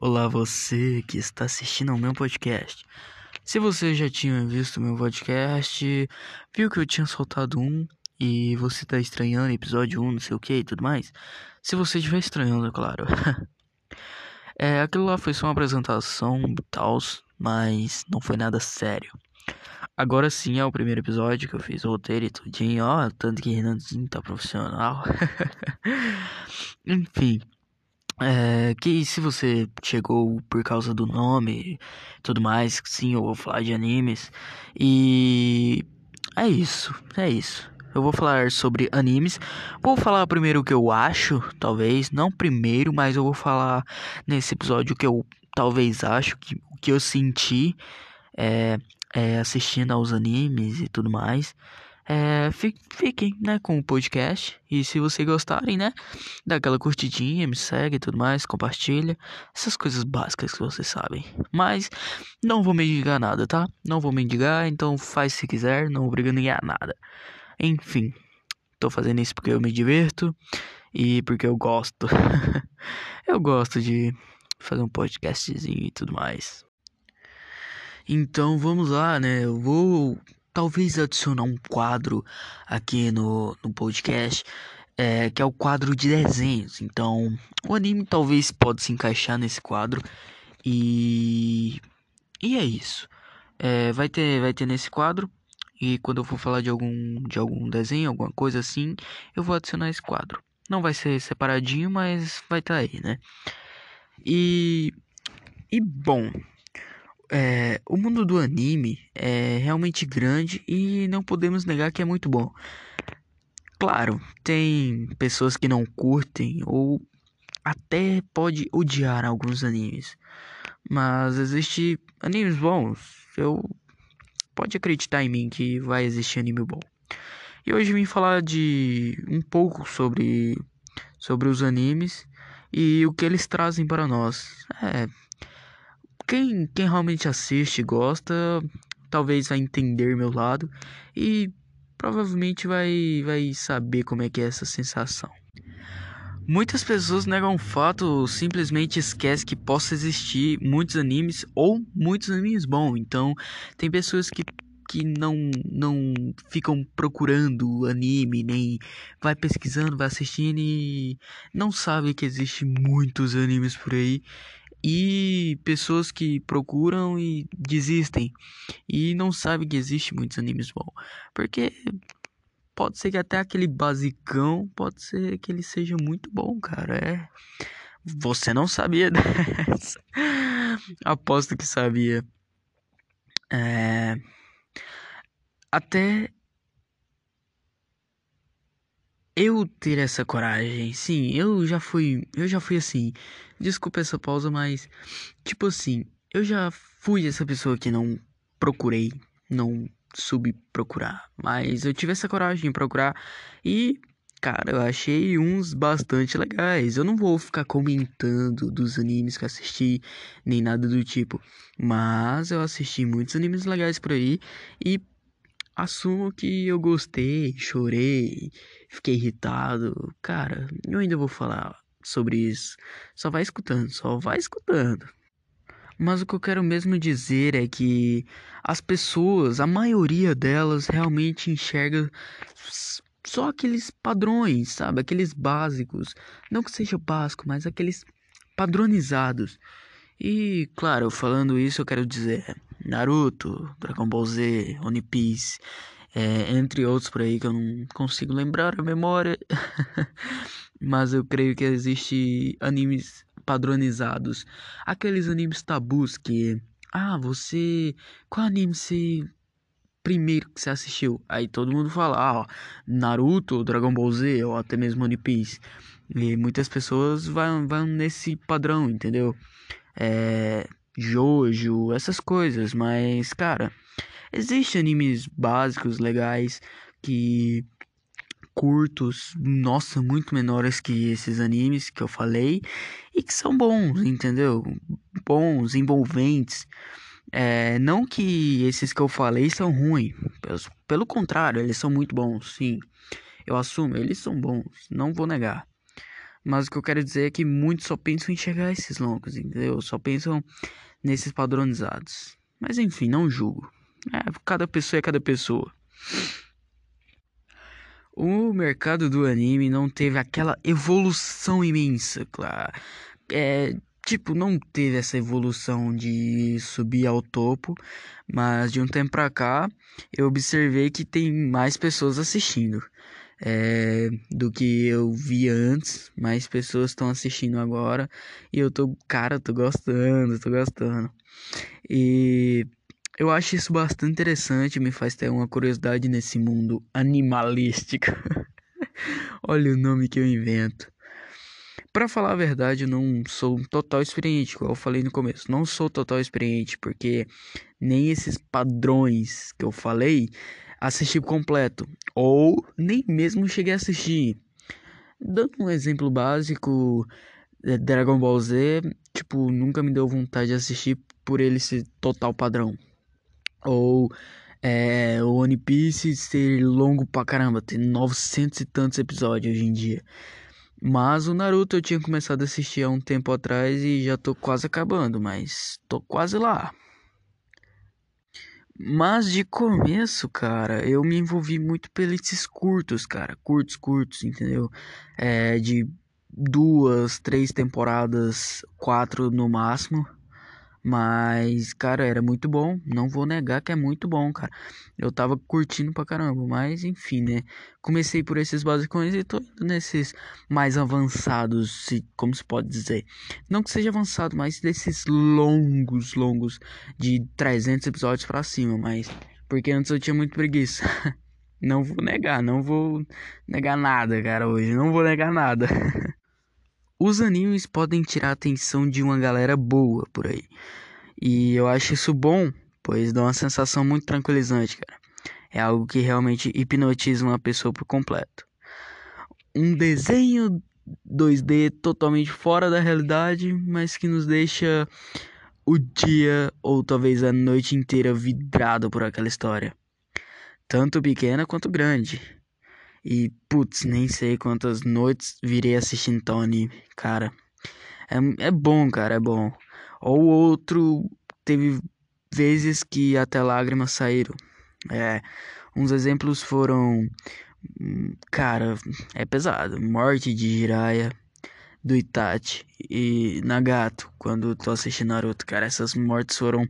Olá, você que está assistindo ao meu podcast. Se você já tinha visto meu podcast, viu que eu tinha soltado um e você está estranhando episódio 1, não sei o que e tudo mais. Se você estiver estranhando, é claro. é, aquilo lá foi só uma apresentação e tal, mas não foi nada sério. Agora sim é o primeiro episódio que eu fiz o roteiro e tudinho, ó, tanto que Renanzinho tá profissional. Enfim. É, que se você chegou por causa do nome tudo mais, sim, eu vou falar de animes. E é isso, é isso. Eu vou falar sobre animes. Vou falar primeiro o que eu acho, talvez, não primeiro, mas eu vou falar nesse episódio o que eu talvez acho, que, o que eu senti é, é, assistindo aos animes e tudo mais. É, fiquem, né, com o podcast. E se vocês gostarem, né, dá aquela curtidinha, me segue e tudo mais, compartilha. Essas coisas básicas que vocês sabem. Mas não vou mendigar nada, tá? Não vou mendigar, então faz se quiser, não obriga ninguém a nada. Enfim, tô fazendo isso porque eu me diverto e porque eu gosto. eu gosto de fazer um podcastzinho e tudo mais. Então vamos lá, né? Eu vou talvez adicionar um quadro aqui no, no podcast, é, que é o quadro de desenhos. Então, o anime talvez pode se encaixar nesse quadro e e é isso. É, vai ter vai ter nesse quadro e quando eu for falar de algum de algum desenho, alguma coisa assim, eu vou adicionar esse quadro. Não vai ser separadinho, mas vai estar tá aí, né? E e bom, é, o mundo do anime é realmente grande e não podemos negar que é muito bom. Claro, tem pessoas que não curtem ou até pode odiar alguns animes, mas existe animes bons. Eu pode acreditar em mim que vai existir anime bom. E hoje vim falar de um pouco sobre sobre os animes e o que eles trazem para nós. É, quem, quem realmente assiste e gosta, talvez vai entender meu lado e provavelmente vai, vai saber como é que é essa sensação. Muitas pessoas negam o fato, simplesmente esquecem que possa existir muitos animes ou muitos animes bons. Então, tem pessoas que, que não, não ficam procurando anime, nem vai pesquisando, vai assistindo e não sabe que existe muitos animes por aí e pessoas que procuram e desistem e não sabem que existe muitos animes bons, porque pode ser que até aquele basicão pode ser que ele seja muito bom, cara. É, você não sabia dessa? Aposto que sabia. É... Até eu ter essa coragem, sim, eu já fui, eu já fui assim. Desculpa essa pausa, mas tipo assim, eu já fui essa pessoa que não procurei, não soube procurar, mas eu tive essa coragem de procurar e Cara, eu achei uns bastante legais. Eu não vou ficar comentando dos animes que assisti, nem nada do tipo. Mas eu assisti muitos animes legais por aí. E assumo que eu gostei, chorei, fiquei irritado. Cara, eu ainda vou falar sobre isso. Só vai escutando, só vai escutando. Mas o que eu quero mesmo dizer é que as pessoas, a maioria delas, realmente enxerga só aqueles padrões, sabe? Aqueles básicos. Não que seja básico, mas aqueles padronizados. E, claro, falando isso, eu quero dizer Naruto, Dragon Ball Z, One Piece, é, entre outros por aí que eu não consigo lembrar a memória. Mas eu creio que existe animes padronizados, aqueles animes tabus que ah, você qual anime você primeiro que você assistiu? Aí todo mundo fala, ah, ó, Naruto, Dragon Ball Z ou até mesmo One Piece. E muitas pessoas vão, vão nesse padrão, entendeu? É, Jojo, essas coisas, mas cara, existem animes básicos legais que curtos, nossa, muito menores que esses animes que eu falei e que são bons, entendeu? Bons, envolventes. É, não que esses que eu falei são ruins, pelo, pelo contrário, eles são muito bons, sim. Eu assumo, eles são bons, não vou negar. Mas o que eu quero dizer é que muitos só pensam em chegar a esses longos, entendeu? Só pensam nesses padronizados. Mas enfim, não julgo. É, cada pessoa é cada pessoa. O mercado do anime não teve aquela evolução imensa, claro. É, tipo, não teve essa evolução de subir ao topo, mas de um tempo pra cá eu observei que tem mais pessoas assistindo é, do que eu via antes. Mais pessoas estão assistindo agora e eu tô, cara, tô gostando, tô gostando. E eu acho isso bastante interessante, me faz ter uma curiosidade nesse mundo animalístico. Olha o nome que eu invento. Para falar a verdade, eu não sou total experiente, igual eu falei no começo. Não sou total experiente, porque nem esses padrões que eu falei assisti completo. Ou nem mesmo cheguei a assistir. Dando um exemplo básico, é, Dragon Ball Z, tipo, nunca me deu vontade de assistir por ele ser total padrão. Ou é, o One Piece ser longo pra caramba, tem 900 e tantos episódios hoje em dia. Mas o Naruto eu tinha começado a assistir há um tempo atrás e já tô quase acabando, mas tô quase lá. Mas de começo, cara, eu me envolvi muito pelos curtos, cara. Curtos, curtos, entendeu? É, de duas, três temporadas, quatro no máximo. Mas, cara, era muito bom. Não vou negar que é muito bom, cara. Eu tava curtindo pra caramba. Mas, enfim, né? Comecei por esses basicões e tô indo nesses mais avançados, se, como se pode dizer. Não que seja avançado, mas desses longos, longos, de 300 episódios pra cima. Mas, porque antes eu tinha muito preguiça. Não vou negar, não vou negar nada, cara, hoje. Não vou negar nada. Os animes podem tirar a atenção de uma galera boa por aí. E eu acho isso bom, pois dá uma sensação muito tranquilizante, cara. É algo que realmente hipnotiza uma pessoa por completo. Um desenho 2D totalmente fora da realidade, mas que nos deixa o dia ou talvez a noite inteira vidrado por aquela história. Tanto pequena quanto grande. E, putz, nem sei quantas noites virei assistindo tal anime. Cara, é, é bom, cara, é bom. Ou outro, teve vezes que até lágrimas saíram. É, uns exemplos foram. Cara, é pesado. Morte de Jiraiya, do Itachi e Nagato, quando tô assistindo Naruto. Cara, essas mortes foram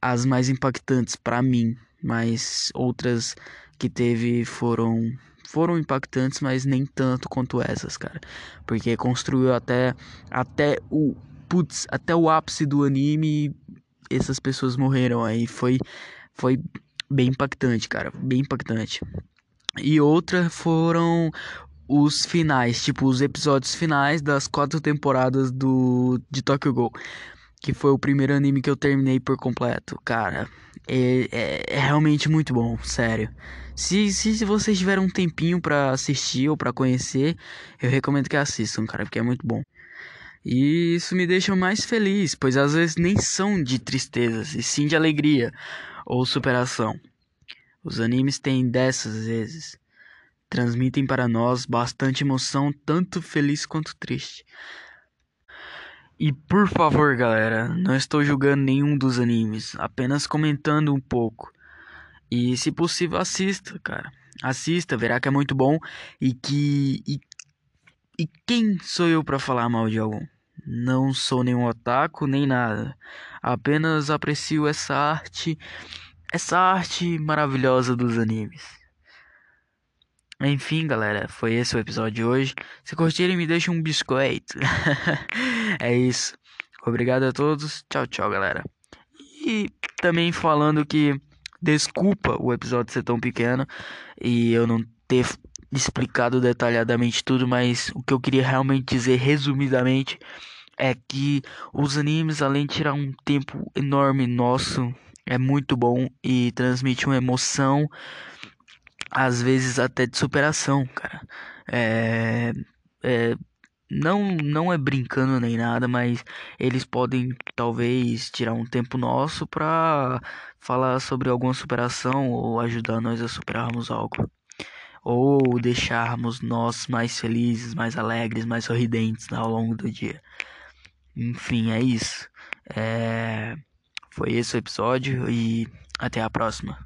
as mais impactantes para mim. Mas outras que teve foram foram impactantes, mas nem tanto quanto essas, cara. Porque construiu até até o putz, até o ápice do anime, essas pessoas morreram aí, foi foi bem impactante, cara, bem impactante. E outra foram os finais, tipo os episódios finais das quatro temporadas do de Tokyo Ghoul, que foi o primeiro anime que eu terminei por completo, cara. É, é, é realmente muito bom, sério. Se, se, se vocês tiverem um tempinho para assistir ou para conhecer, eu recomendo que assistam, cara, porque é muito bom. E isso me deixa mais feliz, pois às vezes nem são de tristezas, e sim de alegria ou superação. Os animes têm dessas vezes. Transmitem para nós bastante emoção, tanto feliz quanto triste. E por favor, galera, não estou julgando nenhum dos animes, apenas comentando um pouco. E se possível, assista, cara. Assista, verá que é muito bom e que. E, e quem sou eu para falar mal de algum? Não sou nenhum otaku nem nada. Apenas aprecio essa arte, essa arte maravilhosa dos animes. Enfim, galera, foi esse o episódio de hoje. Se curtirem, me deixem um biscoito. é isso. Obrigado a todos. Tchau, tchau, galera. E também falando que Desculpa o episódio ser tão pequeno e eu não ter explicado detalhadamente tudo, mas o que eu queria realmente dizer resumidamente é que os animes, além de tirar um tempo enorme nosso, é muito bom e transmite uma emoção, às vezes até de superação, cara. É, é não não é brincando nem nada, mas eles podem talvez tirar um tempo nosso para falar sobre alguma superação ou ajudar nós a superarmos algo. ou deixarmos nós mais felizes, mais alegres, mais sorridentes ao longo do dia. Enfim, é isso. É... Foi esse o episódio e até a próxima.